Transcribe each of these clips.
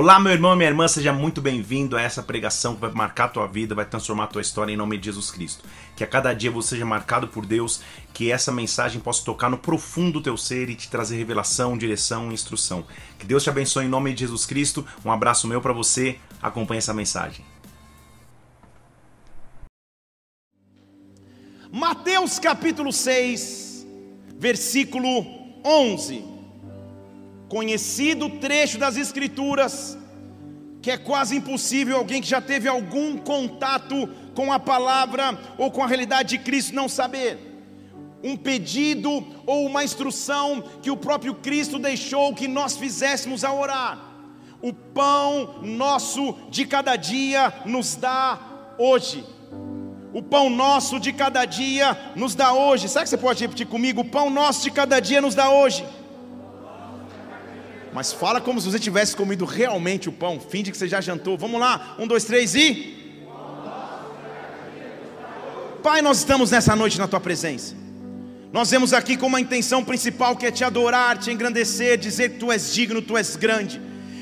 Olá, meu irmão e minha irmã, seja muito bem-vindo a essa pregação que vai marcar a tua vida, vai transformar a tua história em nome de Jesus Cristo. Que a cada dia você seja marcado por Deus, que essa mensagem possa tocar no profundo do teu ser e te trazer revelação, direção e instrução. Que Deus te abençoe em nome de Jesus Cristo. Um abraço meu para você. Acompanhe essa mensagem. Mateus capítulo 6, versículo 11 conhecido trecho das Escrituras, que é quase impossível alguém que já teve algum contato com a palavra ou com a realidade de Cristo não saber. Um pedido ou uma instrução que o próprio Cristo deixou que nós fizéssemos a orar. O pão nosso de cada dia nos dá hoje. O pão nosso de cada dia nos dá hoje. Será que você pode repetir comigo? O pão nosso de cada dia nos dá hoje. Mas fala como se você tivesse comido realmente o pão. Finge que você já jantou. Vamos lá. Um, dois, três e. Pai, nós estamos nessa noite na tua presença. Nós vemos aqui com uma intenção principal que é te adorar, te engrandecer, dizer que tu és digno, tu és grande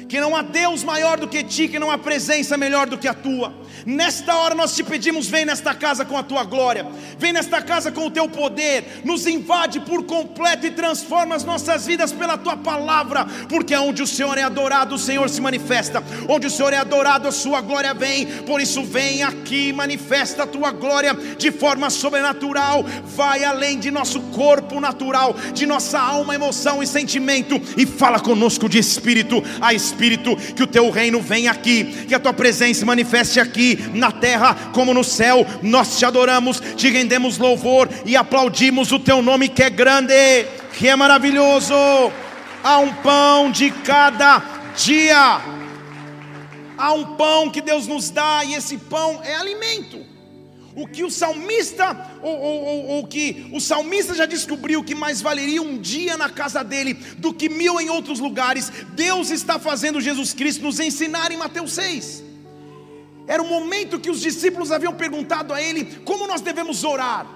que não há Deus maior do que ti, que não há presença melhor do que a tua. Nesta hora nós te pedimos, vem nesta casa com a tua glória, vem nesta casa com o teu poder, nos invade por completo e transforma as nossas vidas pela tua palavra, porque onde o Senhor é adorado, o Senhor se manifesta, onde o Senhor é adorado, a sua glória vem. Por isso, vem aqui, manifesta a tua glória de forma sobrenatural, vai além de nosso corpo natural, de nossa alma, emoção e sentimento, e fala conosco de espírito a espírito. Que o teu reino venha aqui, que a tua presença se manifeste aqui na terra como no céu. Nós te adoramos, te rendemos louvor e aplaudimos o teu nome que é grande, que é maravilhoso. Há um pão de cada dia. Há um pão que Deus nos dá e esse pão é alimento o que o salmista, ou, ou, ou, que o salmista já descobriu que mais valeria um dia na casa dele do que mil em outros lugares, Deus está fazendo Jesus Cristo nos ensinar em Mateus 6. Era o momento que os discípulos haviam perguntado a ele como nós devemos orar.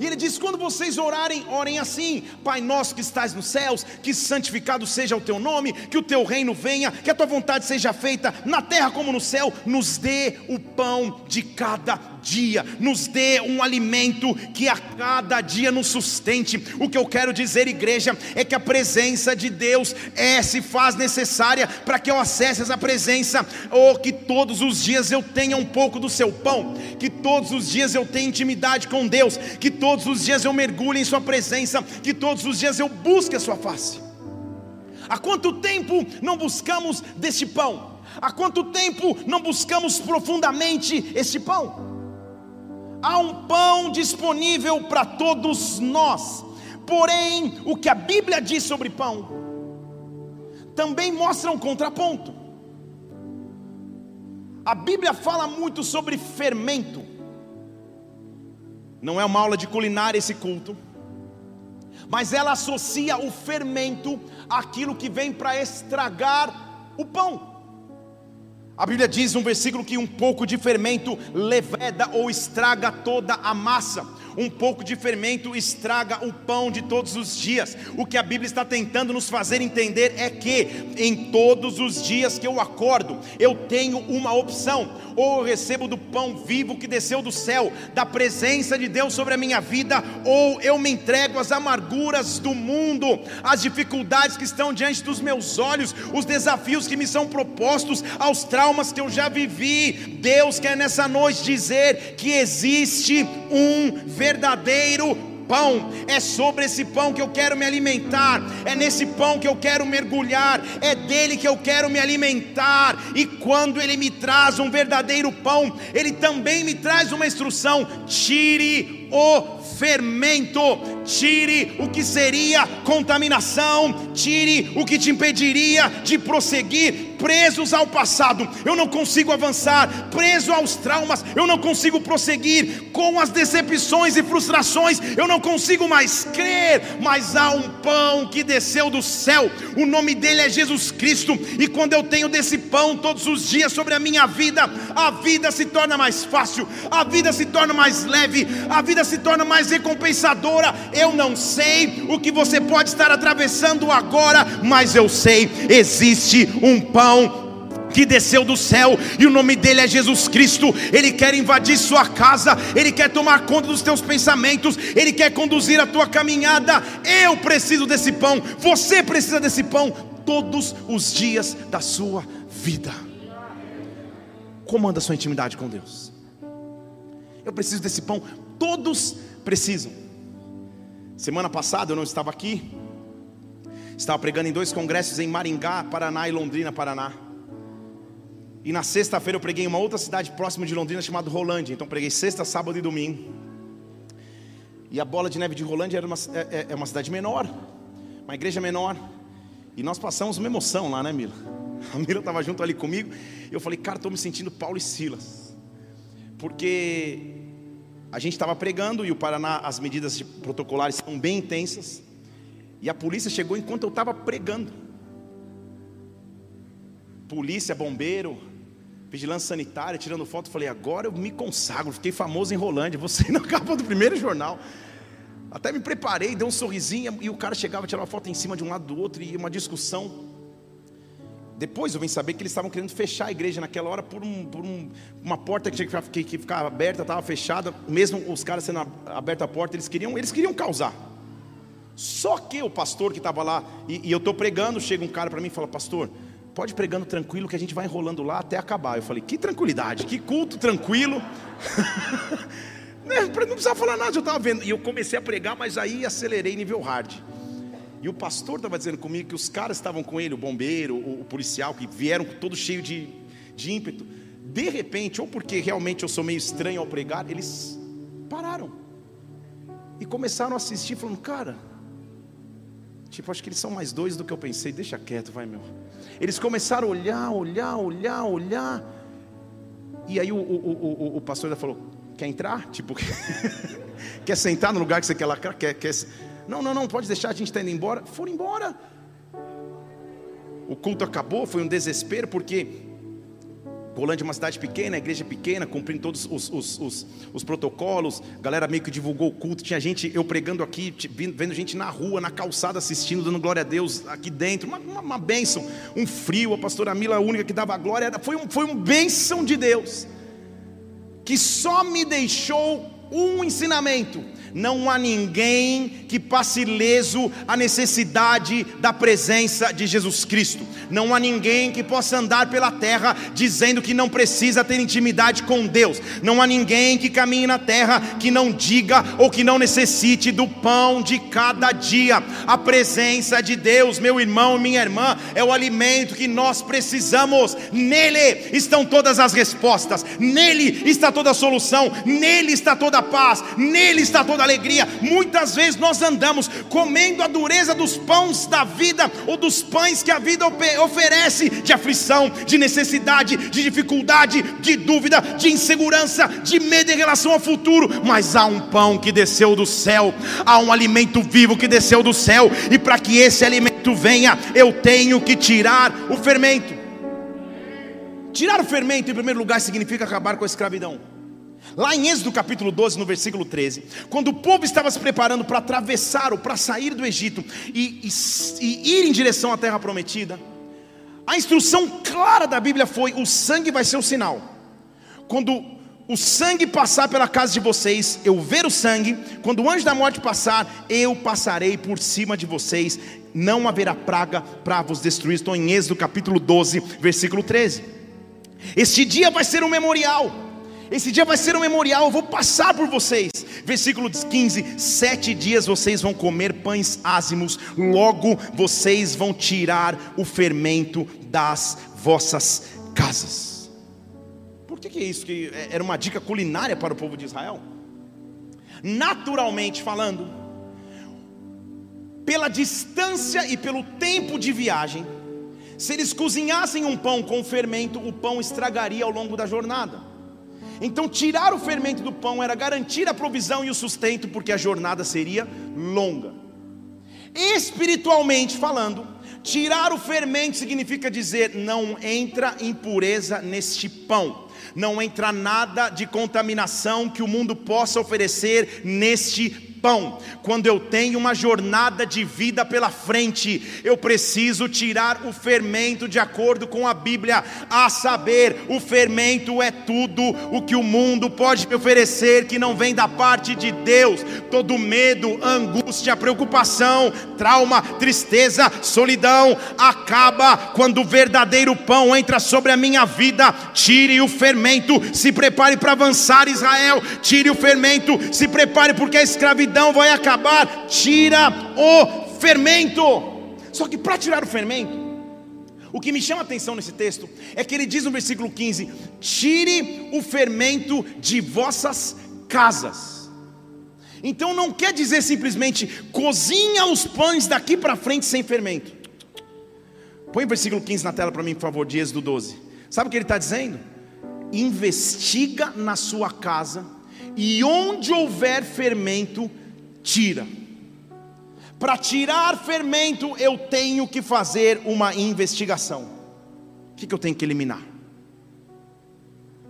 E ele diz: quando vocês orarem, orem assim: Pai nosso que estás nos céus, que santificado seja o teu nome, que o teu reino venha, que a tua vontade seja feita na terra como no céu, nos dê o pão de cada dia, nos dê um alimento que a cada dia nos sustente. O que eu quero dizer, igreja, é que a presença de Deus é se faz necessária para que eu acesse essa presença, ou que todos os dias eu tenha um pouco do seu pão, que todos os dias eu tenha intimidade com Deus, que todos os dias eu mergulhe em Sua presença, que todos os dias eu busque a Sua face. Há quanto tempo não buscamos deste pão? Há quanto tempo não buscamos profundamente este pão? Há um pão disponível para todos nós. Porém, o que a Bíblia diz sobre pão também mostra um contraponto. A Bíblia fala muito sobre fermento. Não é uma aula de culinária esse culto, mas ela associa o fermento àquilo que vem para estragar o pão. A Bíblia diz um versículo que um pouco de fermento leveda ou estraga toda a massa um pouco de fermento estraga o pão de todos os dias. O que a Bíblia está tentando nos fazer entender é que em todos os dias que eu acordo, eu tenho uma opção: ou eu recebo do pão vivo que desceu do céu, da presença de Deus sobre a minha vida, ou eu me entrego às amarguras do mundo, às dificuldades que estão diante dos meus olhos, os desafios que me são propostos, aos traumas que eu já vivi. Deus quer nessa noite dizer que existe um verdadeiro pão, é sobre esse pão que eu quero me alimentar, é nesse pão que eu quero mergulhar, é dele que eu quero me alimentar. E quando ele me traz um verdadeiro pão, ele também me traz uma instrução: tire o fermento, tire o que seria contaminação, tire o que te impediria de prosseguir, presos ao passado, eu não consigo avançar, preso aos traumas, eu não consigo prosseguir, com as decepções e frustrações, eu não consigo mais crer, mas há um pão que desceu do céu, o nome dele é Jesus Cristo, e quando eu tenho desse pão todos os dias sobre a minha vida, a vida se torna mais fácil, a vida se torna mais leve, a vida se torna mais recompensadora. Eu não sei o que você pode estar atravessando agora, mas eu sei, existe um pão que desceu do céu, e o nome dele é Jesus Cristo. Ele quer invadir sua casa, ele quer tomar conta dos teus pensamentos, ele quer conduzir a tua caminhada. Eu preciso desse pão, você precisa desse pão todos os dias da sua vida. Como anda a sua intimidade com Deus? Eu preciso desse pão, todos precisam. Semana passada eu não estava aqui, estava pregando em dois congressos em Maringá, Paraná e Londrina, Paraná. E na sexta-feira eu preguei em uma outra cidade próxima de Londrina chamada Rolândia. Então preguei sexta, sábado e domingo. E a bola de neve de Rolândia era uma, é, é, é uma cidade menor, uma igreja menor. E nós passamos uma emoção lá, né, Mila? A Mila estava junto ali comigo. Eu falei, cara, estou me sentindo Paulo e Silas. Porque a gente estava pregando e o Paraná, as medidas protocolares são bem intensas. E a polícia chegou enquanto eu estava pregando. Polícia, bombeiro, vigilância sanitária, tirando foto. Falei, agora eu me consagro. Fiquei famoso em Rolândia. Você na capa do primeiro jornal. Até me preparei, dei um sorrisinho. E o cara chegava, tirava uma foto em cima de um lado do outro. E uma discussão. Depois eu vim saber que eles estavam querendo fechar a igreja naquela hora por, um, por um, uma porta que tinha que ficar, que, que ficar aberta, estava fechada. Mesmo os caras sendo aberta a porta, eles queriam, eles queriam causar. Só que o pastor que estava lá, e, e eu estou pregando, chega um cara para mim e fala, pastor, pode pregando tranquilo que a gente vai enrolando lá até acabar. Eu falei, que tranquilidade, que culto tranquilo. Né, não precisava falar nada, eu estava vendo. E eu comecei a pregar, mas aí acelerei nível hard. E o pastor estava dizendo comigo que os caras estavam com ele, o bombeiro, o, o policial, que vieram todo cheio de, de ímpeto. De repente, ou porque realmente eu sou meio estranho ao pregar, eles pararam e começaram a assistir, falando, cara, tipo, acho que eles são mais dois do que eu pensei, deixa quieto, vai meu. Eles começaram a olhar, olhar, olhar, olhar. E aí o, o, o, o pastor falou: Quer entrar? Tipo, quer sentar no lugar que você quer lacrar? Quer, quer, não, não, não, pode deixar, a gente está indo embora. Foram embora. O culto acabou, foi um desespero, porque Rolândia é uma cidade pequena, igreja pequena, cumprindo todos os, os, os, os, protocolos, galera meio que divulgou o culto, tinha gente, eu pregando aqui, vendo gente na rua, na calçada assistindo, dando glória a Deus aqui dentro, uma, uma, uma bênção, um frio, a pastora Mila a única que dava glória, foi um, foi um bênção de Deus, que só me deixou um ensinamento, não há ninguém que passe ileso a necessidade da presença de Jesus Cristo. Não há ninguém que possa andar pela terra dizendo que não precisa ter intimidade com Deus. Não há ninguém que caminhe na terra que não diga ou que não necessite do pão de cada dia. A presença de Deus, meu irmão e minha irmã, é o alimento que nós precisamos. Nele estão todas as respostas, nele está toda a solução, nele está toda a paz, nele está toda alegria. Muitas vezes nós andamos comendo a dureza dos pães da vida ou dos pães que a vida oferece de aflição, de necessidade, de dificuldade, de dúvida, de insegurança, de medo em relação ao futuro. Mas há um pão que desceu do céu, há um alimento vivo que desceu do céu, e para que esse alimento venha, eu tenho que tirar o fermento. Tirar o fermento, em primeiro lugar, significa acabar com a escravidão. Lá em Êxodo capítulo 12, no versículo 13, quando o povo estava se preparando para atravessar ou para sair do Egito e, e, e ir em direção à terra prometida, a instrução clara da Bíblia foi: o sangue vai ser o sinal. Quando o sangue passar pela casa de vocês, eu ver o sangue, quando o anjo da morte passar, eu passarei por cima de vocês, não haverá praga para vos destruir. Estou em Êxodo capítulo 12, versículo 13. Este dia vai ser um memorial esse dia vai ser um memorial, eu vou passar por vocês. Versículo 15: Sete dias vocês vão comer pães ázimos, logo vocês vão tirar o fermento das vossas casas. Por que, que é isso? Que é, era uma dica culinária para o povo de Israel? Naturalmente falando, pela distância e pelo tempo de viagem, se eles cozinhassem um pão com fermento, o pão estragaria ao longo da jornada. Então, tirar o fermento do pão era garantir a provisão e o sustento, porque a jornada seria longa. Espiritualmente falando, Tirar o fermento significa dizer: não entra impureza neste pão, não entra nada de contaminação que o mundo possa oferecer neste pão. Quando eu tenho uma jornada de vida pela frente, eu preciso tirar o fermento de acordo com a Bíblia, a saber, o fermento é tudo o que o mundo pode me oferecer que não vem da parte de Deus. Todo medo, angústia, preocupação, trauma, tristeza, solidão acaba quando o verdadeiro pão entra sobre a minha vida. Tire o fermento, se prepare para avançar, Israel. Tire o fermento, se prepare porque a escravidão escravidão vai acabar, tira o fermento. Só que para tirar o fermento, o que me chama a atenção nesse texto é que ele diz no versículo 15: tire o fermento de vossas casas. Então não quer dizer simplesmente cozinha os pães daqui para frente sem fermento. Põe o versículo 15 na tela para mim, por favor, de Êxodo 12. Sabe o que ele está dizendo? Investiga na sua casa, e onde houver fermento, tira. Para tirar fermento, eu tenho que fazer uma investigação. O que, que eu tenho que eliminar?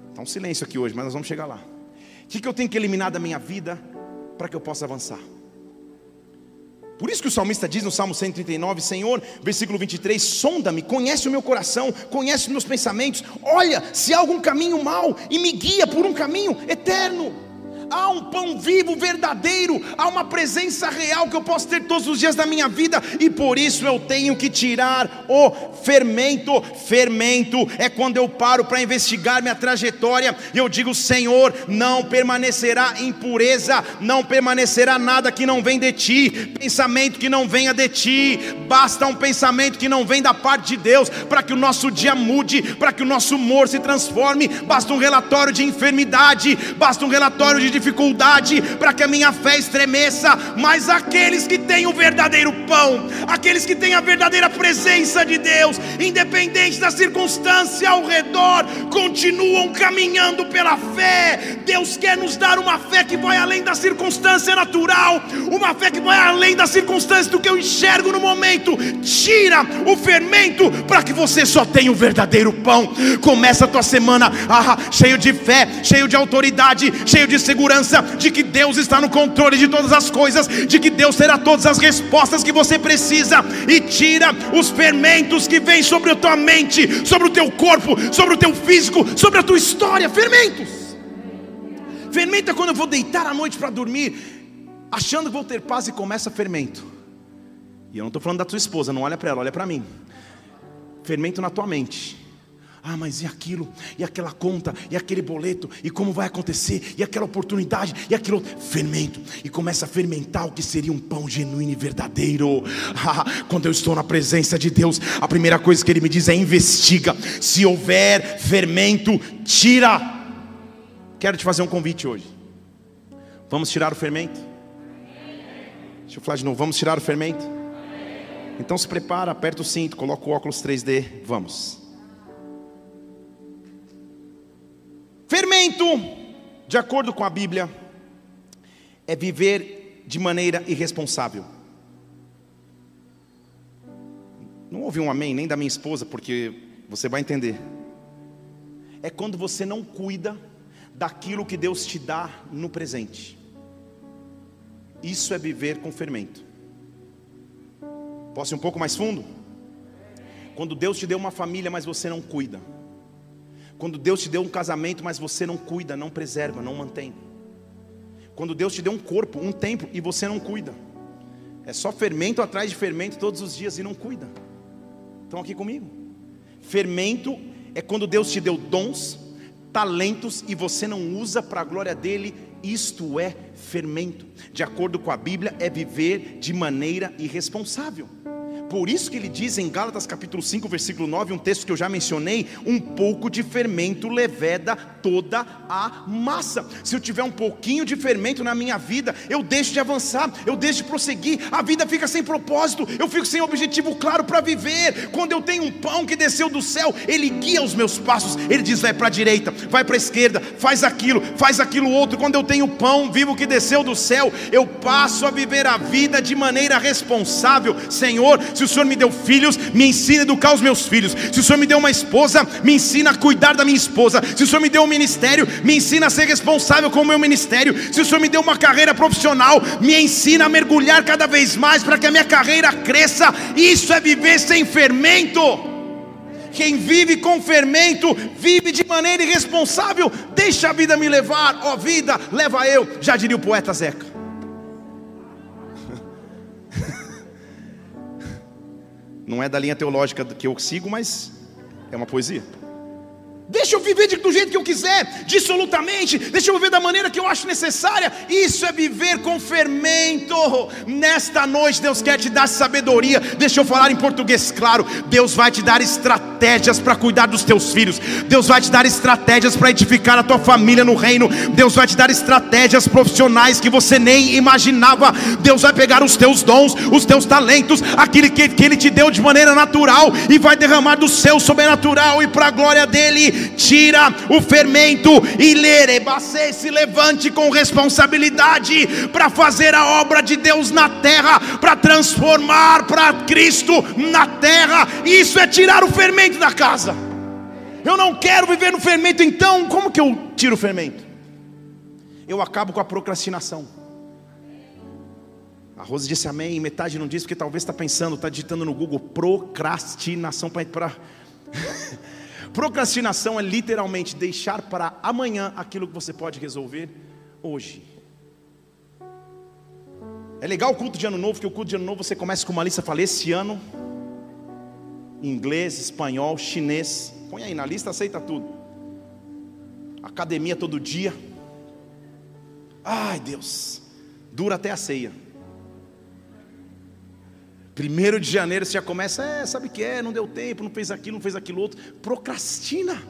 Está um silêncio aqui hoje, mas nós vamos chegar lá. O que, que eu tenho que eliminar da minha vida para que eu possa avançar? Por isso que o salmista diz no Salmo 139, Senhor, versículo 23, sonda-me, conhece o meu coração, conhece os meus pensamentos, olha se há algum caminho mau e me guia por um caminho eterno há um pão vivo, verdadeiro, há uma presença real que eu posso ter todos os dias da minha vida, e por isso eu tenho que tirar o fermento. Fermento é quando eu paro para investigar minha trajetória. E eu digo: Senhor, não permanecerá impureza, não permanecerá nada que não vem de ti, pensamento que não venha de ti, basta um pensamento que não vem da parte de Deus, para que o nosso dia mude, para que o nosso humor se transforme, basta um relatório de enfermidade, basta um relatório de dificuldade para que a minha fé estremeça, mas aqueles que têm o verdadeiro pão, aqueles que têm a verdadeira presença de Deus, independente da circunstância ao redor, continuam caminhando pela fé. Deus quer nos dar uma fé que vai além da circunstância natural, uma fé que vai além da circunstância do que eu enxergo no momento. Tira o fermento para que você só tenha o verdadeiro pão. Começa a tua semana ah, cheio de fé, cheio de autoridade, cheio de segurança segurança de que Deus está no controle de todas as coisas, de que Deus terá todas as respostas que você precisa, e tira os fermentos que vêm sobre a tua mente, sobre o teu corpo, sobre o teu físico, sobre a tua história. Fermentos. Fermento é quando eu vou deitar à noite para dormir, achando que vou ter paz e começa fermento. E eu não estou falando da tua esposa, não olha para ela, olha para mim. Fermento na tua mente. Ah, mas e aquilo, e aquela conta, e aquele boleto, e como vai acontecer, e aquela oportunidade, e aquilo, fermento, e começa a fermentar o que seria um pão genuíno e verdadeiro. Ah, quando eu estou na presença de Deus, a primeira coisa que Ele me diz é: investiga, se houver fermento, tira. Quero te fazer um convite hoje. Vamos tirar o fermento? Deixa eu falar de novo, vamos tirar o fermento? Então se prepara, aperta o cinto, coloca o óculos 3D, vamos. Fermento, de acordo com a Bíblia, é viver de maneira irresponsável. Não ouvi um amém nem da minha esposa, porque você vai entender. É quando você não cuida daquilo que Deus te dá no presente. Isso é viver com fermento. Posso ir um pouco mais fundo? Quando Deus te deu uma família, mas você não cuida. Quando Deus te deu um casamento, mas você não cuida, não preserva, não mantém. Quando Deus te deu um corpo, um templo, e você não cuida. É só fermento atrás de fermento todos os dias e não cuida. Estão aqui comigo? Fermento é quando Deus te deu dons, talentos e você não usa para a glória dele. Isto é fermento. De acordo com a Bíblia, é viver de maneira irresponsável. Por isso que ele diz em Gálatas capítulo 5, versículo 9, um texto que eu já mencionei, um pouco de fermento leveda toda a massa. Se eu tiver um pouquinho de fermento na minha vida, eu deixo de avançar, eu deixo de prosseguir, a vida fica sem propósito, eu fico sem objetivo claro para viver. Quando eu tenho um pão que desceu do céu, ele guia os meus passos. Ele diz: vai para a direita, vai para a esquerda, faz aquilo, faz aquilo outro. Quando eu tenho pão vivo que desceu do céu, eu passo a viver a vida de maneira responsável. Senhor, Se o Senhor me deu filhos, me ensina a educar os meus filhos. Se o Senhor me deu uma esposa, me ensina a cuidar da minha esposa. Se o Senhor me deu um ministério, me ensina a ser responsável com o meu ministério. Se o Senhor me deu uma carreira profissional, me ensina a mergulhar cada vez mais para que a minha carreira cresça. Isso é viver sem fermento. Quem vive com fermento, vive de maneira irresponsável. Deixa a vida me levar, ó vida, leva eu, já diria o poeta Zeca. Não é da linha teológica que eu sigo, mas é uma poesia. Deixa eu viver do jeito que eu quiser, dissolutamente. Deixa eu viver da maneira que eu acho necessária. Isso é viver com fermento. Nesta noite, Deus quer te dar sabedoria. Deixa eu falar em português claro. Deus vai te dar estratégias para cuidar dos teus filhos. Deus vai te dar estratégias para edificar a tua família no reino. Deus vai te dar estratégias profissionais que você nem imaginava. Deus vai pegar os teus dons, os teus talentos, aquilo que, que Ele te deu de maneira natural e vai derramar do seu sobrenatural e para a glória dele tira o fermento e lerebacê, se levante com responsabilidade para fazer a obra de Deus na terra, para transformar para Cristo na terra. Isso é tirar o fermento da casa. Eu não quero viver no fermento, então como que eu tiro o fermento? Eu acabo com a procrastinação. A Rose disse amém, metade não disse, porque talvez está pensando, está digitando no Google procrastinação para. Procrastinação é literalmente deixar para amanhã aquilo que você pode resolver hoje. É legal o culto de ano novo, porque o culto de ano novo você começa com uma lista, fala esse ano, inglês, espanhol, chinês, põe aí na lista, aceita tudo. Academia todo dia. Ai Deus, dura até a ceia. Primeiro de janeiro você já começa, é, sabe o que é, não deu tempo, não fez aquilo, não fez aquilo outro. Procrastina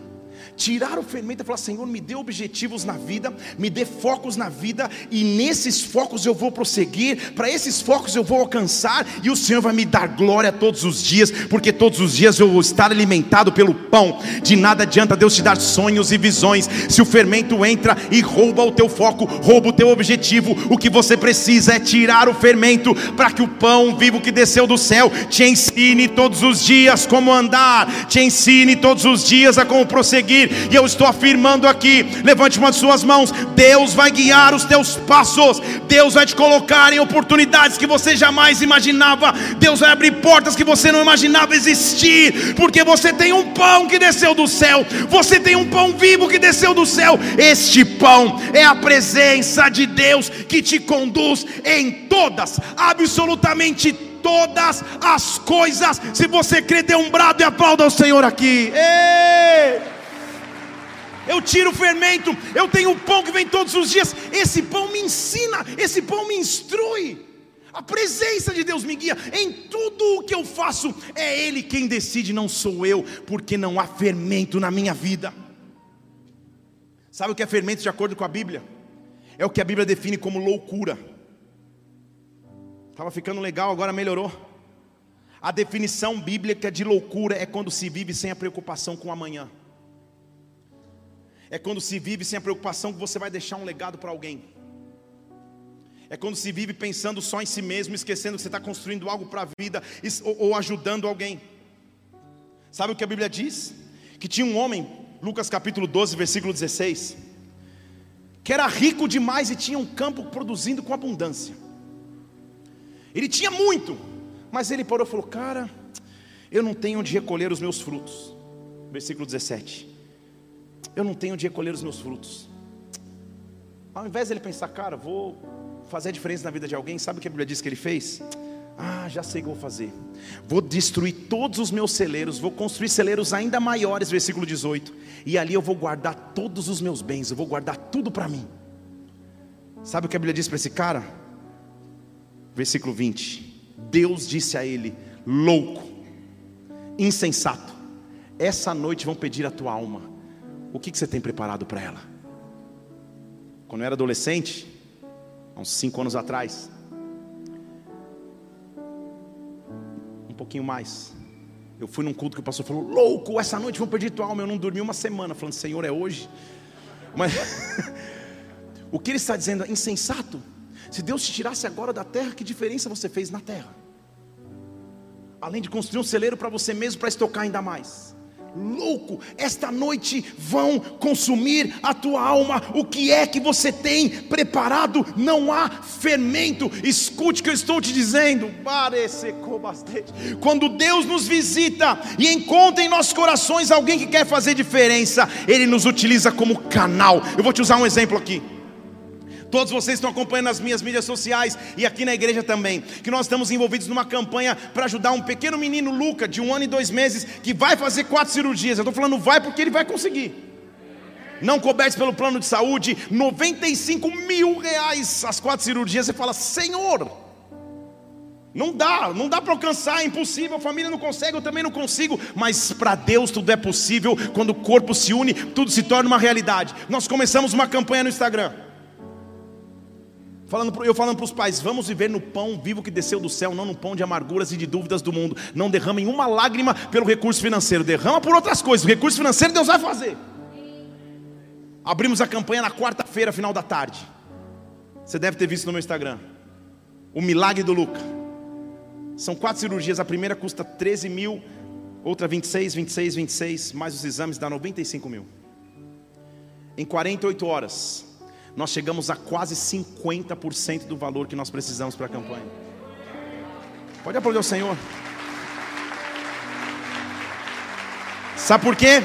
tirar o fermento e falar: Senhor, me dê objetivos na vida, me dê focos na vida, e nesses focos eu vou prosseguir, para esses focos eu vou alcançar, e o Senhor vai me dar glória todos os dias, porque todos os dias eu vou estar alimentado pelo pão. De nada adianta Deus te dar sonhos e visões, se o fermento entra e rouba o teu foco, rouba o teu objetivo. O que você precisa é tirar o fermento, para que o pão vivo que desceu do céu te ensine todos os dias como andar, te ensine todos os dias a como prosseguir e eu estou afirmando aqui: levante uma de suas mãos, Deus vai guiar os teus passos, Deus vai te colocar em oportunidades que você jamais imaginava, Deus vai abrir portas que você não imaginava existir, porque você tem um pão que desceu do céu, você tem um pão vivo que desceu do céu, este pão é a presença de Deus que te conduz em todas, absolutamente todas as coisas. Se você crê, dê um brado e aplauda o Senhor aqui. Ei! Eu tiro o fermento, eu tenho o pão que vem todos os dias. Esse pão me ensina, esse pão me instrui. A presença de Deus me guia em tudo o que eu faço. É Ele quem decide, não sou eu, porque não há fermento na minha vida. Sabe o que é fermento de acordo com a Bíblia? É o que a Bíblia define como loucura. Estava ficando legal, agora melhorou. A definição bíblica de loucura é quando se vive sem a preocupação com o amanhã é quando se vive sem a preocupação que você vai deixar um legado para alguém. É quando se vive pensando só em si mesmo, esquecendo que você está construindo algo para a vida ou, ou ajudando alguém. Sabe o que a Bíblia diz? Que tinha um homem, Lucas capítulo 12, versículo 16, que era rico demais e tinha um campo produzindo com abundância. Ele tinha muito, mas ele parou e falou: Cara, eu não tenho onde recolher os meus frutos. Versículo 17 eu não tenho onde recolher os meus frutos. Ao invés de ele pensar, cara, vou fazer a diferença na vida de alguém, sabe o que a Bíblia diz que ele fez? Ah, já sei o que vou fazer. Vou destruir todos os meus celeiros, vou construir celeiros ainda maiores, versículo 18. E ali eu vou guardar todos os meus bens, eu vou guardar tudo para mim. Sabe o que a Bíblia diz para esse cara? Versículo 20. Deus disse a ele: louco, insensato, essa noite vão pedir a tua alma o que, que você tem preparado para ela? Quando eu era adolescente, há uns cinco anos atrás, um pouquinho mais, eu fui num culto que o pastor falou: Louco, essa noite vão perder tua alma. Eu não dormi uma semana, falando: Senhor, é hoje. Mas o que ele está dizendo é insensato. Se Deus te tirasse agora da terra, que diferença você fez na terra? além de construir um celeiro para você mesmo para estocar ainda mais louco, esta noite vão consumir a tua alma. O que é que você tem preparado? Não há fermento. Escute o que eu estou te dizendo. Quando Deus nos visita e encontra em nossos corações alguém que quer fazer diferença, Ele nos utiliza como canal. Eu vou te usar um exemplo aqui. Todos vocês estão acompanhando nas minhas mídias sociais e aqui na igreja também, que nós estamos envolvidos numa campanha para ajudar um pequeno menino Luca, de um ano e dois meses, que vai fazer quatro cirurgias. Eu estou falando vai porque ele vai conseguir. Não cobertos pelo plano de saúde, 95 mil reais as quatro cirurgias. Você fala, Senhor, não dá, não dá para alcançar, é impossível, a família não consegue, eu também não consigo, mas para Deus tudo é possível, quando o corpo se une, tudo se torna uma realidade. Nós começamos uma campanha no Instagram. Falando, eu falando para os pais, vamos viver no pão vivo que desceu do céu, não no pão de amarguras e de dúvidas do mundo. Não derramem uma lágrima pelo recurso financeiro, derrama por outras coisas. O recurso financeiro Deus vai fazer. Abrimos a campanha na quarta-feira, final da tarde. Você deve ter visto no meu Instagram. O milagre do Luca. São quatro cirurgias, a primeira custa 13 mil, outra 26, 26, 26, mais os exames dá 95 mil. Em 48 horas, nós chegamos a quase 50% do valor que nós precisamos para a campanha. Pode aplaudir o Senhor. Sabe por quê?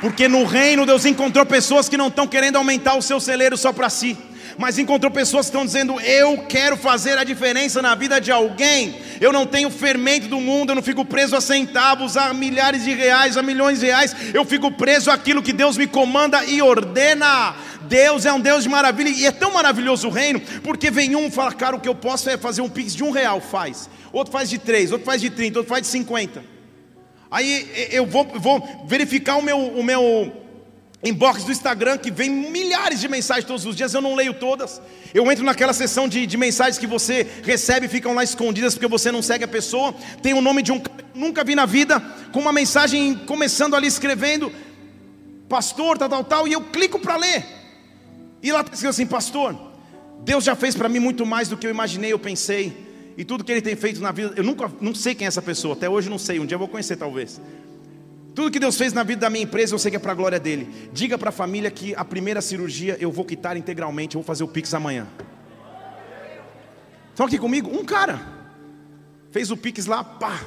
Porque no reino Deus encontrou pessoas que não estão querendo aumentar o seu celeiro só para si mas encontrou pessoas que estão dizendo: Eu quero fazer a diferença na vida de alguém. Eu não tenho fermento do mundo, eu não fico preso a centavos, a milhares de reais, a milhões de reais. Eu fico preso àquilo que Deus me comanda e ordena. Deus é um Deus de maravilha e é tão maravilhoso o reino, porque vem um e fala: Cara, o que eu posso é fazer um pix de um real, faz. Outro faz de três, outro faz de trinta, outro faz de cinquenta. Aí eu vou, vou verificar o meu, o meu inbox do Instagram que vem milhares de mensagens todos os dias, eu não leio todas. Eu entro naquela sessão de, de mensagens que você recebe e ficam lá escondidas porque você não segue a pessoa. Tem o nome de um nunca vi na vida, com uma mensagem começando ali escrevendo, pastor, tal, tal, tal, e eu clico para ler. E lá está escrito assim, pastor, Deus já fez para mim muito mais do que eu imaginei, eu pensei. E tudo que ele tem feito na vida, eu nunca não sei quem é essa pessoa, até hoje não sei, um dia eu vou conhecer talvez. Tudo que Deus fez na vida da minha empresa, eu sei que é para a glória dele. Diga para a família que a primeira cirurgia eu vou quitar integralmente, eu vou fazer o Pix amanhã. Estão aqui comigo? Um cara fez o Pix lá, pá,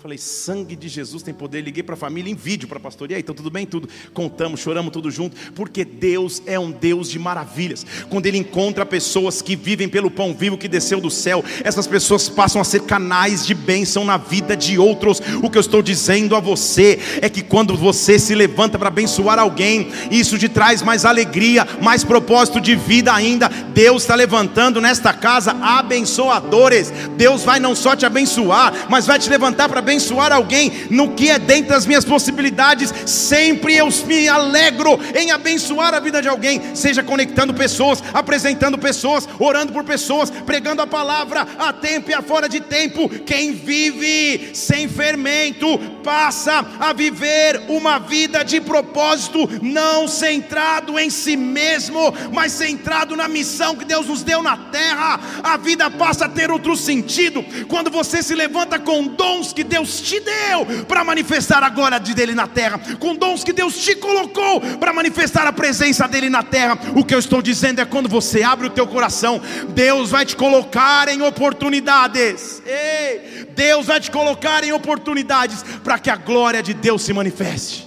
Falei, sangue de Jesus tem poder. Liguei para a família em vídeo para a pastor. E aí, então tudo bem? Tudo. Contamos, choramos tudo junto. Porque Deus é um Deus de maravilhas. Quando Ele encontra pessoas que vivem pelo pão vivo que desceu do céu, essas pessoas passam a ser canais de bênção na vida de outros. O que eu estou dizendo a você é que quando você se levanta para abençoar alguém, isso te traz mais alegria, mais propósito de vida ainda. Deus está levantando nesta casa abençoadores. Deus vai não só te abençoar, mas vai te levantar para abençoar alguém no que é dentro das minhas possibilidades, sempre eu me alegro em abençoar a vida de alguém, seja conectando pessoas, apresentando pessoas, orando por pessoas, pregando a palavra a tempo e a fora de tempo. Quem vive sem fermento passa a viver uma vida de propósito, não centrado em si mesmo, mas centrado na missão que Deus nos deu na terra. A vida passa a ter outro sentido quando você se levanta com dons que Deus Deus te deu para manifestar a glória dele na terra, com dons que Deus te colocou para manifestar a presença dele na terra. O que eu estou dizendo é quando você abre o teu coração, Deus vai te colocar em oportunidades. Ei, Deus vai te colocar em oportunidades para que a glória de Deus se manifeste.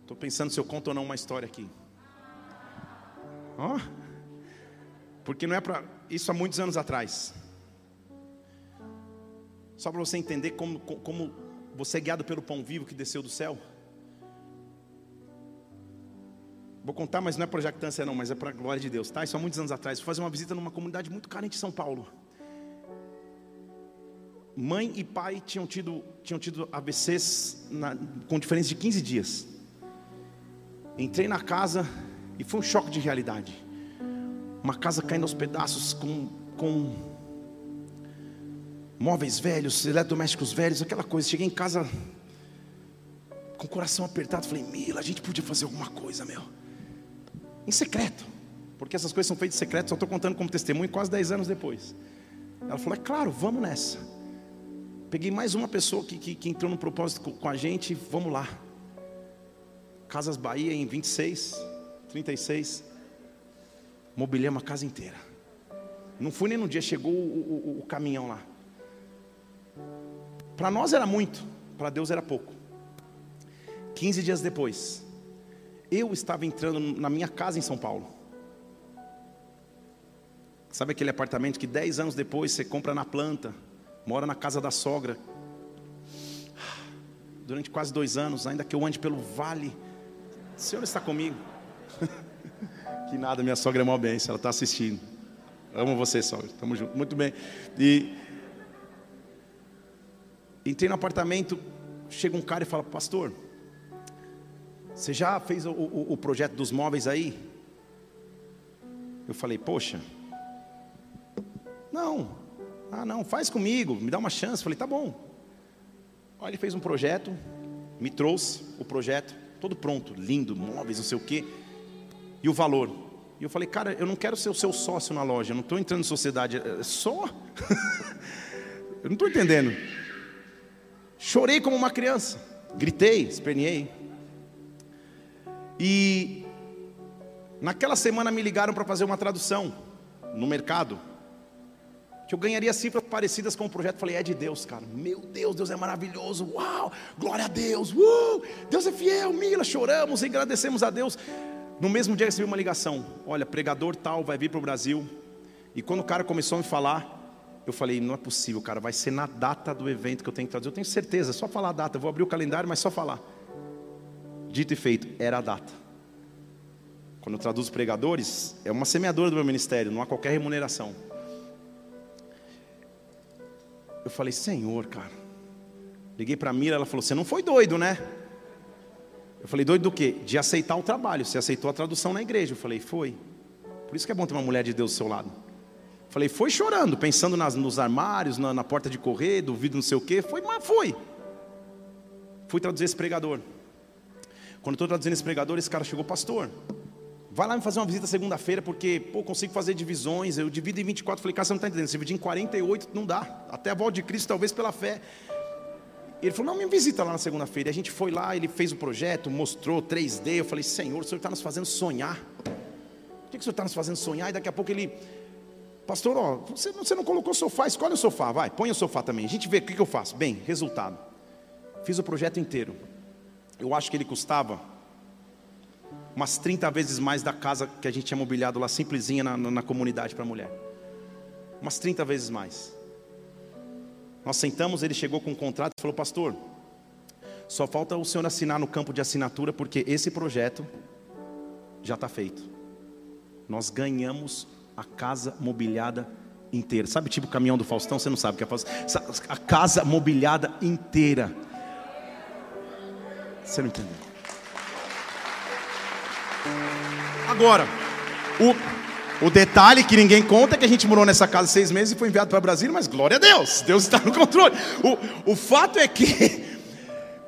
Estou pensando se eu conto ou não uma história aqui. Oh, porque não é para isso há muitos anos atrás. Só para você entender como, como você é guiado pelo pão vivo que desceu do céu. Vou contar, mas não é para jactância não, mas é para a glória de Deus, tá? Isso há muitos anos atrás. Fui fazer uma visita numa comunidade muito carente em São Paulo. Mãe e pai tinham tido, tinham tido AVCs na, com diferença de 15 dias. Entrei na casa e foi um choque de realidade uma casa caindo aos pedaços com, com móveis velhos, eletrodomésticos velhos, aquela coisa. Cheguei em casa com o coração apertado, falei, Mila, a gente podia fazer alguma coisa, meu. Em secreto. Porque essas coisas são feitas em secreto, só estou contando como testemunho quase 10 anos depois. Ela falou: É claro, vamos nessa. Peguei mais uma pessoa que, que, que entrou no propósito com, a gente, vamos lá. Casas Bahia em 26, 36. Mobiliamos a casa inteira. Não fui nem no dia, chegou o, o, o caminhão lá. Para nós era muito, para Deus era pouco. 15 dias depois, eu estava entrando na minha casa em São Paulo. Sabe aquele apartamento que 10 anos depois você compra na planta, mora na casa da sogra. Durante quase dois anos, ainda que eu ande pelo vale, o Senhor está comigo. que nada, minha sogra é uma bênção, ela está assistindo. Amo você, sogra, estamos juntos. Muito bem. E entrei no apartamento, chega um cara e fala, pastor, você já fez o, o, o projeto dos móveis aí? Eu falei, poxa, não, ah não, faz comigo, me dá uma chance. Eu falei, tá bom. Olha, ele fez um projeto, me trouxe o projeto, todo pronto, lindo, móveis, não sei o quê, e o valor. E eu falei, cara, eu não quero ser o seu sócio na loja, eu não estou entrando em sociedade, é só? eu não estou entendendo. Chorei como uma criança, gritei, esperneei. E naquela semana me ligaram para fazer uma tradução no mercado. Que eu ganharia cifras parecidas com o projeto. Falei, é de Deus, cara. Meu Deus, Deus é maravilhoso. Uau, glória a Deus. Uh, Deus é fiel. Mila, choramos agradecemos a Deus. No mesmo dia recebi uma ligação. Olha, pregador tal vai vir para o Brasil. E quando o cara começou a me falar, eu falei, não é possível, cara, vai ser na data do evento que eu tenho que traduzir. Eu tenho certeza, só falar a data, eu vou abrir o calendário, mas só falar. Dito e feito, era a data. Quando eu traduzo pregadores, é uma semeadora do meu ministério, não há qualquer remuneração. Eu falei, Senhor, cara. Liguei para a Mira, ela falou: Você não foi doido, né? Eu falei: Doido do quê? De aceitar o trabalho. Você aceitou a tradução na igreja. Eu falei: Foi. Por isso que é bom ter uma mulher de Deus do seu lado. Falei, foi chorando, pensando nas, nos armários, na, na, porta de correr, do vidro, não sei o quê. Foi, mas foi. Fui traduzir esse pregador. Quando estou traduzindo esse pregador, esse cara chegou, pastor. Vai lá me fazer uma visita segunda-feira, porque, pô, consigo fazer divisões. Eu divido em 24. Falei, cara, você não está entendendo. Se dividir em 48, não dá. Até a volta de Cristo, talvez pela fé. Ele falou, não, me visita lá na segunda-feira. A gente foi lá, ele fez o projeto, mostrou 3D. Eu falei, Senhor, o Senhor está nos fazendo sonhar. O que, que o Senhor está nos fazendo sonhar? E daqui a pouco ele Pastor, ó, você, você não colocou sofá, escolhe o sofá, vai, põe o sofá também. A gente vê o que, que eu faço. Bem, resultado. Fiz o projeto inteiro. Eu acho que ele custava umas 30 vezes mais da casa que a gente tinha mobiliado lá, simplesinha na, na, na comunidade para mulher. Umas 30 vezes mais. Nós sentamos, ele chegou com um contrato e falou: Pastor, só falta o senhor assinar no campo de assinatura, porque esse projeto já está feito. Nós ganhamos a casa mobiliada inteira. Sabe tipo o caminhão do Faustão? Você não sabe o que é Faustão. A casa mobiliada inteira. Você não entendeu? Agora, o, o detalhe que ninguém conta é que a gente morou nessa casa seis meses e foi enviado para Brasília, mas glória a Deus, Deus está no controle. O, o fato é que,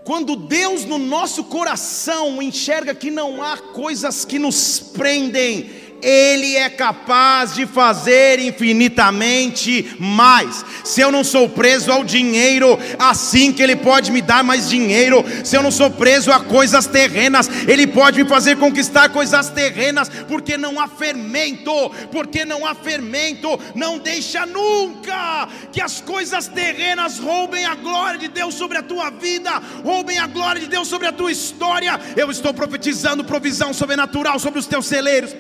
quando Deus no nosso coração enxerga que não há coisas que nos prendem, ele é capaz de fazer infinitamente mais. Se eu não sou preso ao dinheiro, assim que Ele pode me dar mais dinheiro. Se eu não sou preso a coisas terrenas, Ele pode me fazer conquistar coisas terrenas, porque não há fermento, porque não há fermento. Não deixa nunca que as coisas terrenas roubem a glória de Deus sobre a tua vida, roubem a glória de Deus sobre a tua história. Eu estou profetizando provisão sobrenatural sobre os teus celeiros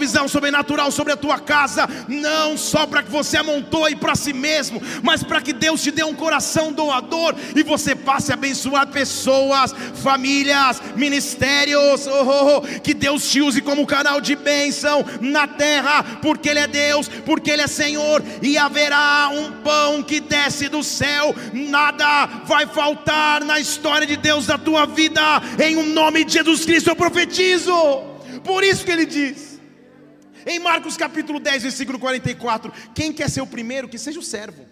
provisão sobrenatural sobre a tua casa, não só para que você amontoe para si mesmo, mas para que Deus te dê um coração doador e você passe a abençoar pessoas, famílias, ministérios, oh, oh, oh, que Deus te use como canal de bênção na terra, porque Ele é Deus, porque Ele é Senhor, e haverá um pão que desce do céu, nada vai faltar na história de Deus da tua vida, em um nome de Jesus Cristo eu profetizo. Por isso que ele diz: em Marcos capítulo 10, versículo 44, quem quer ser o primeiro, que seja o servo.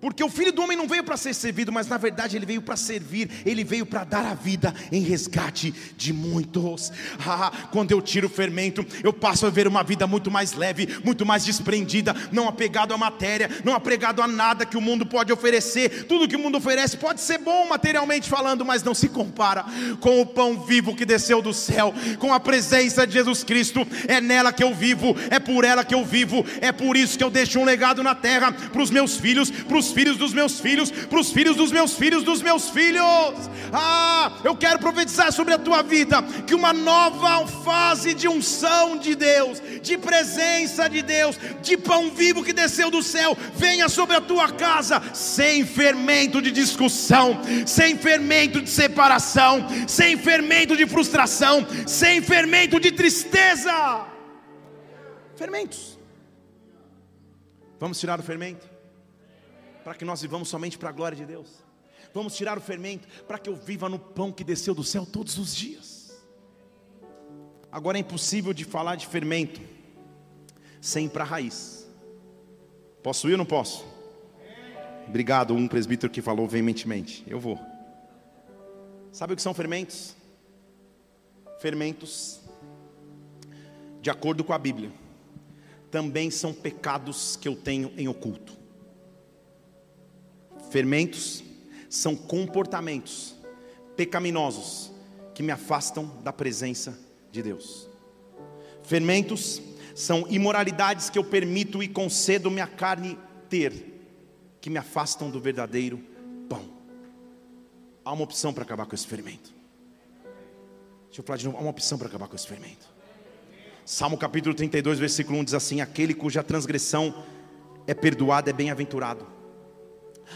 Porque o filho do homem não veio para ser servido, mas na verdade ele veio para servir, ele veio para dar a vida em resgate de muitos. Ah, quando eu tiro o fermento, eu passo a ver uma vida muito mais leve, muito mais desprendida, não apegado à matéria, não apegado a nada que o mundo pode oferecer. Tudo que o mundo oferece pode ser bom materialmente falando, mas não se compara com o pão vivo que desceu do céu, com a presença de Jesus Cristo. É nela que eu vivo, é por ela que eu vivo, é por isso que eu deixo um legado na terra para os meus filhos, para os filhos dos meus filhos, para os filhos dos meus filhos, dos meus filhos. Ah, eu quero profetizar sobre a tua vida que uma nova fase de unção de Deus, de presença de Deus, de pão vivo que desceu do céu, venha sobre a tua casa, sem fermento de discussão, sem fermento de separação, sem fermento de frustração, sem fermento de tristeza. Fermentos. Vamos tirar o fermento? Para que nós vivamos somente para a glória de Deus. Vamos tirar o fermento para que eu viva no pão que desceu do céu todos os dias. Agora é impossível de falar de fermento sem ir para a raiz. Posso ir ou não posso? Obrigado, um presbítero que falou veementemente. Eu vou. Sabe o que são fermentos? Fermentos, de acordo com a Bíblia, também são pecados que eu tenho em oculto. Fermentos são comportamentos pecaminosos que me afastam da presença de Deus. Fermentos são imoralidades que eu permito e concedo minha carne ter, que me afastam do verdadeiro pão. Há uma opção para acabar com esse fermento. Deixa eu falar de novo, há uma opção para acabar com esse fermento. Salmo capítulo 32, versículo 1 diz assim: Aquele cuja transgressão é perdoada é bem-aventurado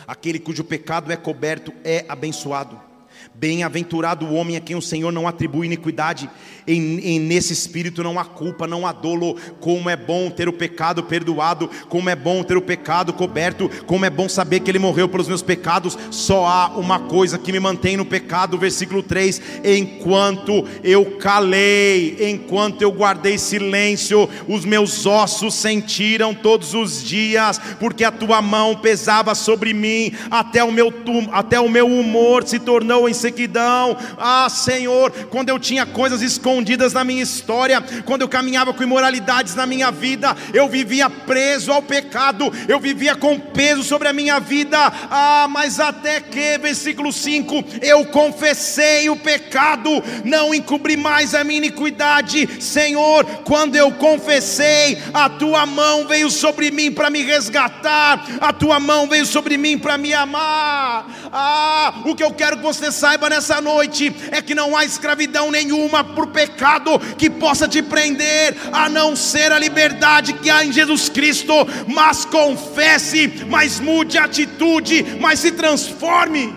Aquele cujo pecado é coberto é abençoado. Bem-aventurado o homem a quem o Senhor não atribui iniquidade, e, e nesse espírito não há culpa, não há dolo. Como é bom ter o pecado perdoado, como é bom ter o pecado coberto, como é bom saber que Ele morreu pelos meus pecados. Só há uma coisa que me mantém no pecado, versículo 3: enquanto eu calei, enquanto eu guardei silêncio, os meus ossos sentiram todos os dias, porque a tua mão pesava sobre mim, até o meu, até o meu humor se tornou em sequidão. Ah, Senhor, quando eu tinha coisas escondidas na minha história, quando eu caminhava com imoralidades na minha vida, eu vivia preso ao pecado, eu vivia com peso sobre a minha vida. Ah, mas até que, versículo 5, eu confessei o pecado, não encobri mais a minha iniquidade. Senhor, quando eu confessei, a tua mão veio sobre mim para me resgatar, a tua mão veio sobre mim para me amar. Ah, o que eu quero que você saiba nessa noite é que não há escravidão nenhuma por pecado que possa te prender, a não ser a liberdade que há em Jesus Cristo. Mas confesse, mas mude a atitude, mas se transforme.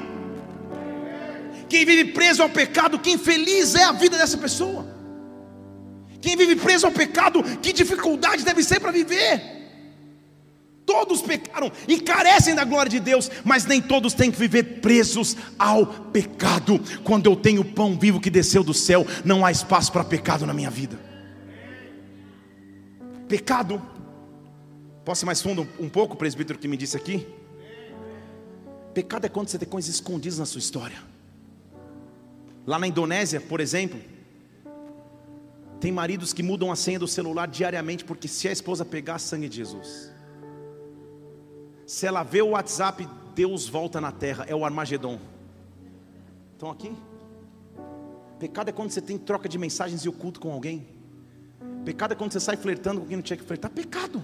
Quem vive preso ao pecado, que infeliz é a vida dessa pessoa. Quem vive preso ao pecado, que dificuldade deve ser para viver. Todos pecaram e carecem da glória de Deus, mas nem todos têm que viver presos ao pecado. Quando eu tenho o pão vivo que desceu do céu, não há espaço para pecado na minha vida. Pecado, posso ir mais fundo um pouco, o presbítero que me disse aqui? Pecado é quando você tem coisas escondidas na sua história. Lá na Indonésia, por exemplo, tem maridos que mudam a senha do celular diariamente, porque se a esposa pegar sangue de Jesus, se ela vê o WhatsApp, Deus volta na terra, é o Armagedon. Estão aqui? Pecado é quando você tem troca de mensagens e oculto com alguém. Pecado é quando você sai flertando com quem não tinha que flertar. Pecado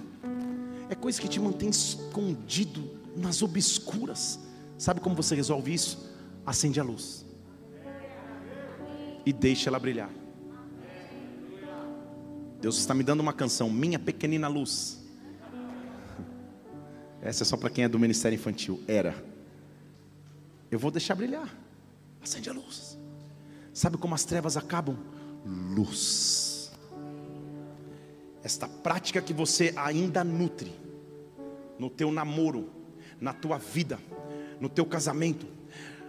é coisa que te mantém escondido nas obscuras. Sabe como você resolve isso? Acende a luz e deixa ela brilhar. Deus está me dando uma canção, minha pequenina luz. Essa é só para quem é do ministério infantil. Era. Eu vou deixar brilhar. Acende a luz. Sabe como as trevas acabam? Luz. Esta prática que você ainda nutre no teu namoro, na tua vida, no teu casamento,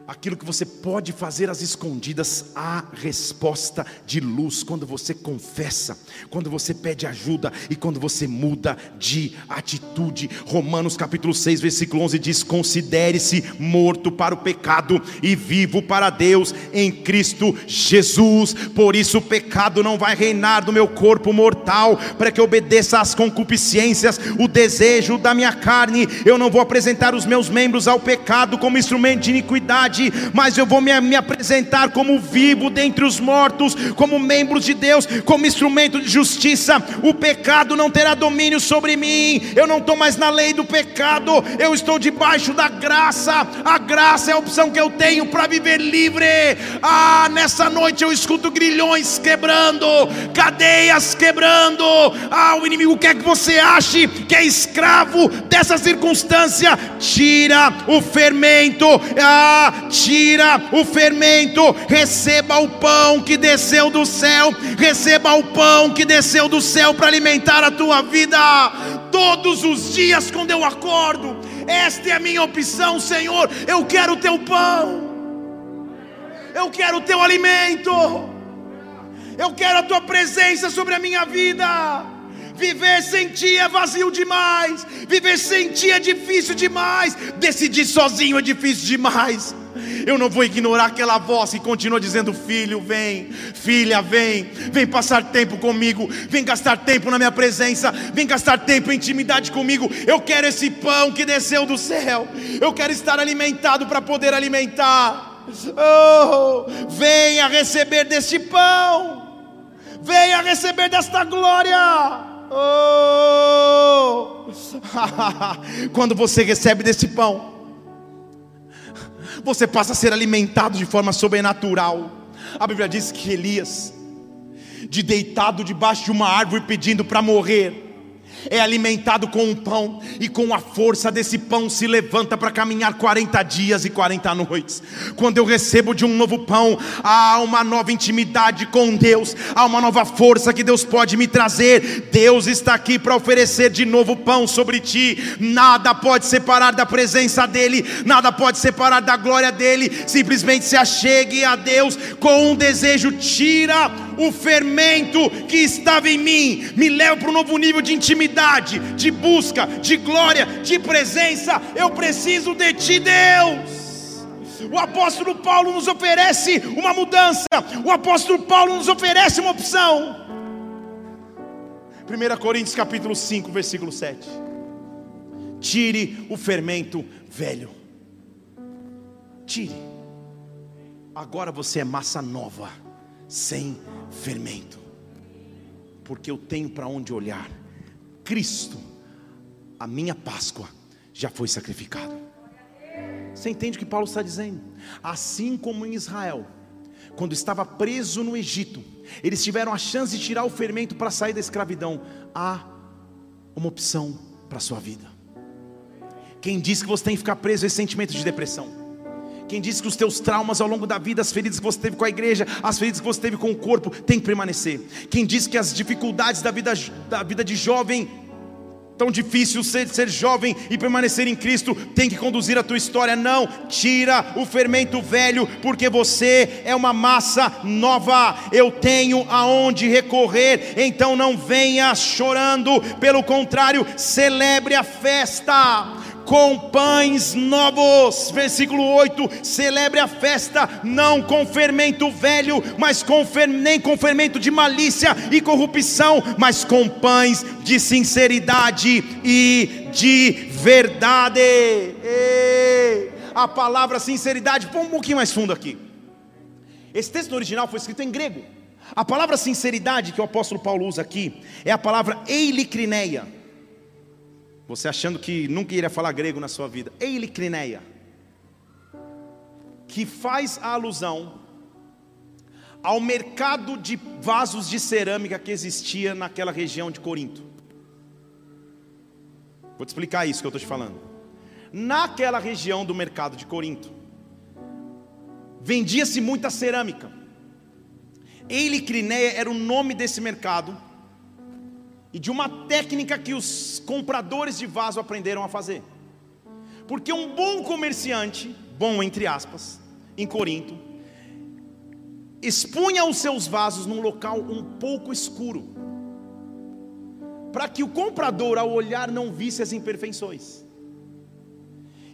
Aquilo que você pode fazer às escondidas, há resposta de luz quando você confessa, quando você pede ajuda e quando você muda de atitude. Romanos capítulo 6, versículo 11 diz: Considere-se morto para o pecado e vivo para Deus em Cristo Jesus. Por isso o pecado não vai reinar no meu corpo mortal, para que obedeça às concupiscências, o desejo da minha carne. Eu não vou apresentar os meus membros ao pecado como instrumento de iniquidade mas eu vou me, me apresentar como vivo dentre os mortos, como membros de Deus, como instrumento de justiça. O pecado não terá domínio sobre mim, eu não estou mais na lei do pecado, eu estou debaixo da graça. A graça é a opção que eu tenho para viver livre. Ah, nessa noite eu escuto grilhões quebrando, cadeias quebrando. Ah, o inimigo quer que você ache que é escravo dessa circunstância. Tira o fermento. Ah, tira o fermento, receba o pão que desceu do céu, receba o pão que desceu do céu para alimentar a tua vida todos os dias quando eu acordo. Esta é a minha opção, Senhor. Eu quero o teu pão, eu quero o teu alimento, eu quero a tua presença sobre a minha vida. Viver sem ti é vazio demais. Viver sem ti é difícil demais. Decidir sozinho é difícil demais. Eu não vou ignorar aquela voz que continua dizendo: Filho, vem, filha, vem, vem passar tempo comigo, vem gastar tempo na minha presença, vem gastar tempo em intimidade comigo. Eu quero esse pão que desceu do céu, eu quero estar alimentado para poder alimentar. Oh, venha receber deste pão, venha receber desta glória. Oh! Quando você recebe desse pão, você passa a ser alimentado de forma sobrenatural. A Bíblia diz que Elias, de deitado debaixo de uma árvore pedindo para morrer, é alimentado com um pão, e com a força desse pão se levanta para caminhar 40 dias e 40 noites. Quando eu recebo de um novo pão, há uma nova intimidade com Deus, há uma nova força que Deus pode me trazer. Deus está aqui para oferecer de novo pão sobre ti. Nada pode separar da presença dEle, nada pode separar da glória dEle. Simplesmente se achegue a Deus com um desejo, tira o fermento que estava em mim, me leva para um novo nível de intimidade, de busca, de glória, de presença. Eu preciso de ti, Deus. O apóstolo Paulo nos oferece uma mudança, o apóstolo Paulo nos oferece uma opção. 1 Coríntios capítulo 5, versículo 7. Tire o fermento velho. Tire. Agora você é massa nova, sem fermento, porque eu tenho para onde olhar. Cristo, a minha Páscoa, já foi sacrificado. Você entende o que Paulo está dizendo? Assim como em Israel, quando estava preso no Egito, eles tiveram a chance de tirar o fermento para sair da escravidão. Há uma opção para a sua vida. Quem diz que você tem que ficar preso a esse sentimento de depressão? Quem disse que os teus traumas ao longo da vida, as feridas que você teve com a igreja, as feridas que você teve com o corpo, tem que permanecer. Quem disse que as dificuldades da vida, da vida de jovem, tão difícil ser, ser jovem e permanecer em Cristo, tem que conduzir a tua história. Não, tira o fermento velho, porque você é uma massa nova. Eu tenho aonde recorrer, então não venha chorando, pelo contrário, celebre a festa com pães novos. Versículo 8: celebre a festa, não com fermento velho, mas com fer... nem com fermento de malícia e corrupção, mas com pães de sinceridade e de verdade. A palavra sinceridade, põe um pouquinho mais fundo aqui. Esse texto original foi escrito em grego. A palavra sinceridade que o apóstolo Paulo usa aqui é a palavra eilicrineia você achando que nunca iria falar grego na sua vida. Eilicrineia. Que faz a alusão ao mercado de vasos de cerâmica que existia naquela região de Corinto. Vou te explicar isso que eu estou te falando. Naquela região do mercado de Corinto, vendia-se muita cerâmica. Eilicrineia era o nome desse mercado e de uma técnica que os compradores de vaso aprenderam a fazer. Porque um bom comerciante, bom entre aspas, em Corinto, expunha os seus vasos num local um pouco escuro, para que o comprador, ao olhar, não visse as imperfeições.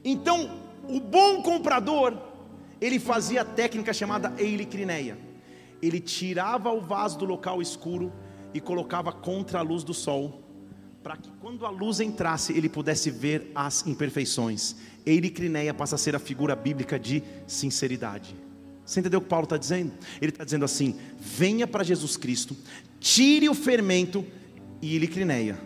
Então, o bom comprador, ele fazia a técnica chamada eilicrineia. Ele tirava o vaso do local escuro e colocava contra a luz do sol, para que quando a luz entrasse, ele pudesse ver as imperfeições. Eilicrineia passa a ser a figura bíblica de sinceridade. Você entendeu o que Paulo está dizendo? Ele está dizendo assim: venha para Jesus Cristo, tire o fermento e eilicrineia,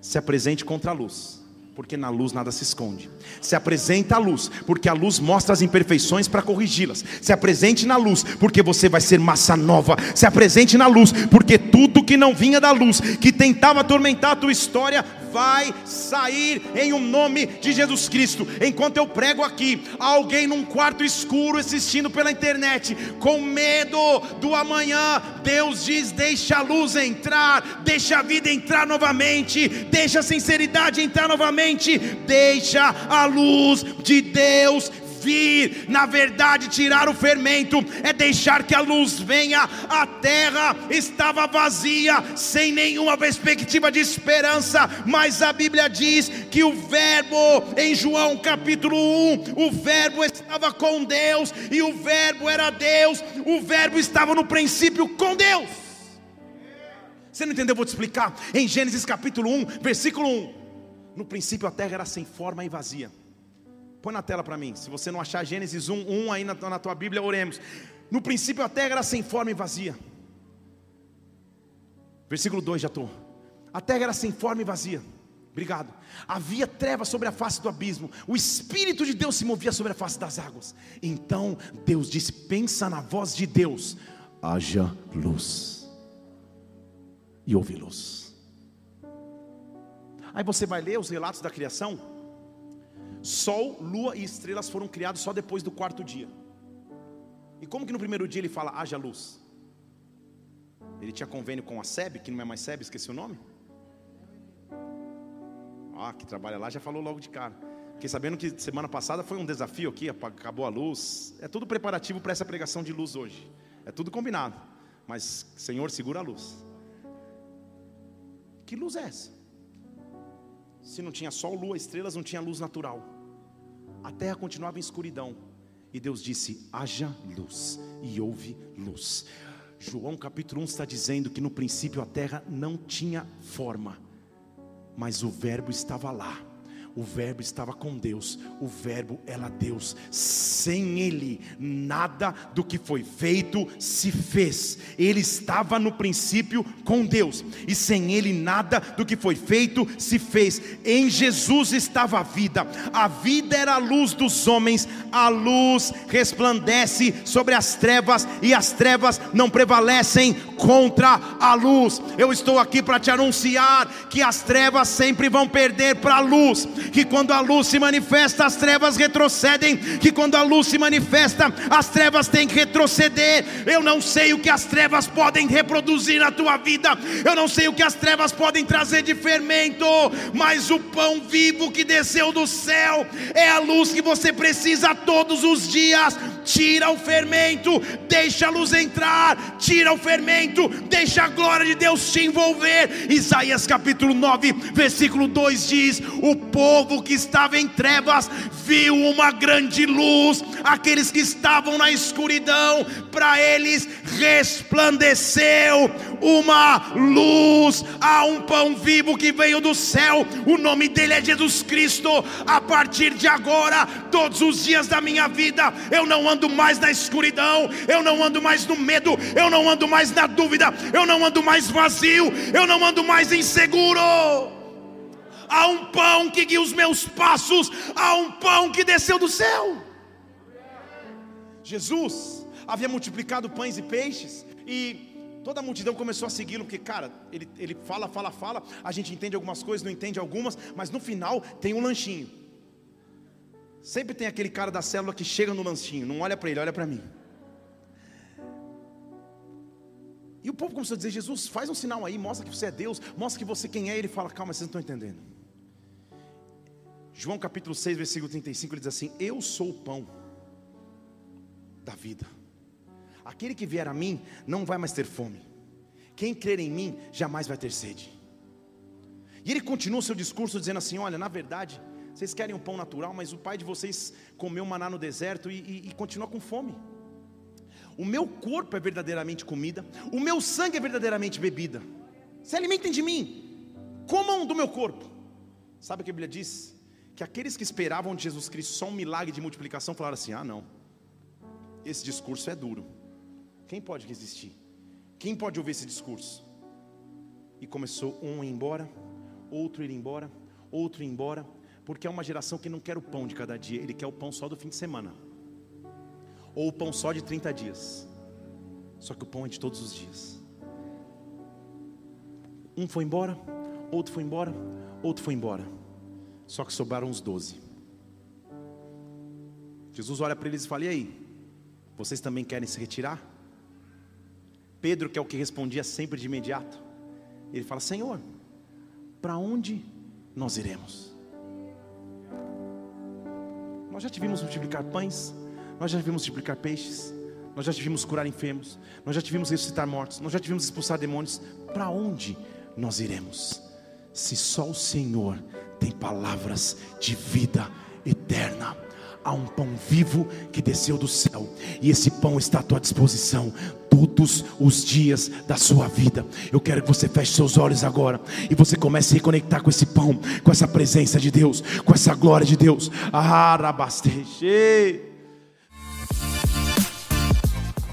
se apresente contra a luz porque na luz nada se esconde. Se apresenta à luz, porque a luz mostra as imperfeições para corrigi-las. Se apresente na luz, porque você vai ser massa nova. Se apresente na luz, porque tudo que não vinha da luz, que tentava atormentar a tua história, vai sair em um nome de Jesus Cristo. Enquanto eu prego aqui, alguém num quarto escuro assistindo pela internet, com medo do amanhã, Deus diz: deixa a luz entrar, deixa a vida entrar novamente, deixa a sinceridade entrar novamente, deixa a luz de Deus vir, na verdade, tirar o fermento, é deixar que a luz venha. A terra estava vazia, sem nenhuma perspectiva de esperança, mas a Bíblia diz que o Verbo, em João capítulo 1, o Verbo estava com Deus, e o Verbo era Deus, o Verbo estava no princípio com Deus. Você não entendeu? Eu vou te explicar. Em Gênesis capítulo 1, versículo 1. No princípio a terra era sem forma e vazia Põe na tela para mim. Se você não achar Gênesis 1, 1 aí na, na tua Bíblia, oremos. No princípio a terra era sem forma e vazia. Versículo 2 já estou. A terra era sem forma e vazia. Obrigado. Havia trevas sobre a face do abismo. O Espírito de Deus se movia sobre a face das águas. Então Deus disse: Pensa na voz de Deus. Haja luz. E houve luz. Aí você vai ler os relatos da criação. Sol, lua e estrelas foram criados só depois do quarto dia. E como que no primeiro dia ele fala haja luz? Ele tinha convênio com a SEB, que não é mais SEB, esqueci o nome? Ah, que trabalha lá, já falou logo de cara. Fiquei sabendo que semana passada foi um desafio aqui, acabou a luz. É tudo preparativo para essa pregação de luz hoje. É tudo combinado. Mas, Senhor, segura a luz. Que luz é essa? Se não tinha sol, lua, estrelas, não tinha luz natural. A terra continuava em escuridão. E Deus disse: haja luz. E houve luz. João capítulo 1 está dizendo que no princípio a terra não tinha forma, mas o Verbo estava lá o Verbo estava com Deus, o Verbo era Deus, sem Ele, nada do que foi feito se fez, Ele estava no princípio com Deus, e sem Ele, nada do que foi feito se fez, em Jesus estava a vida, a vida era a luz dos homens, a luz resplandece sobre as trevas, e as trevas não prevalecem contra a luz. Eu estou aqui para te anunciar que as trevas sempre vão perder para a luz que quando a luz se manifesta, as trevas retrocedem, que quando a luz se manifesta, as trevas têm que retroceder. Eu não sei o que as trevas podem reproduzir na tua vida, eu não sei o que as trevas podem trazer de fermento, mas o pão vivo que desceu do céu é a luz que você precisa todos os dias. Tira o fermento, deixa a luz entrar, tira o fermento, deixa a glória de Deus te envolver. Isaías capítulo 9, versículo 2 diz: O povo que estava em trevas viu uma grande luz, aqueles que estavam na escuridão, para eles resplandeceu uma luz, há um pão vivo que veio do céu, o nome dele é Jesus Cristo. A partir de agora, todos os dias da minha vida, eu não ando mais na escuridão, eu não ando mais no medo, eu não ando mais na dúvida, eu não ando mais vazio, eu não ando mais inseguro há um pão que guia os meus passos, há um pão que desceu do céu. Jesus havia multiplicado pães e peixes, e toda a multidão começou a segui-lo, porque, cara, ele, ele fala, fala, fala, a gente entende algumas coisas, não entende algumas, mas no final tem um lanchinho. Sempre tem aquele cara da célula que chega no lanchinho, não olha para ele, olha para mim. E o povo começou a dizer: Jesus, faz um sinal aí, mostra que você é Deus, mostra que você quem é. Ele fala: Calma, vocês não estão entendendo. João capítulo 6, versículo 35, ele diz assim: Eu sou o pão da vida. Aquele que vier a mim não vai mais ter fome. Quem crer em mim jamais vai ter sede. E ele continua o seu discurso dizendo assim: Olha, na verdade, vocês querem um pão natural, mas o pai de vocês comeu maná no deserto e, e, e continua com fome. O meu corpo é verdadeiramente comida, o meu sangue é verdadeiramente bebida. Se alimentem de mim, comam do meu corpo. Sabe o que a Bíblia diz? Que aqueles que esperavam de Jesus Cristo só um milagre de multiplicação falaram assim: ah, não, esse discurso é duro. Quem pode resistir? Quem pode ouvir esse discurso? E começou um ir embora, outro ir embora, outro ir embora, porque é uma geração que não quer o pão de cada dia, ele quer o pão só do fim de semana, ou o pão só de 30 dias. Só que o pão é de todos os dias. Um foi embora, outro foi embora, outro foi embora. Só que sobraram os doze. Jesus olha para eles e fala: E aí? Vocês também querem se retirar? Pedro, que é o que respondia sempre de imediato, ele fala: Senhor, para onde nós iremos? Nós já tivemos multiplicar pães, nós já vimos multiplicar peixes, nós já tivemos curar enfermos, nós já tivemos ressuscitar mortos, nós já tivemos expulsar demônios. Para onde nós iremos? Se só o Senhor tem palavras de vida eterna. Há um pão vivo que desceu do céu, e esse pão está à tua disposição todos os dias da sua vida. Eu quero que você feche seus olhos agora e você comece a reconectar com esse pão, com essa presença de Deus, com essa glória de Deus. Ah,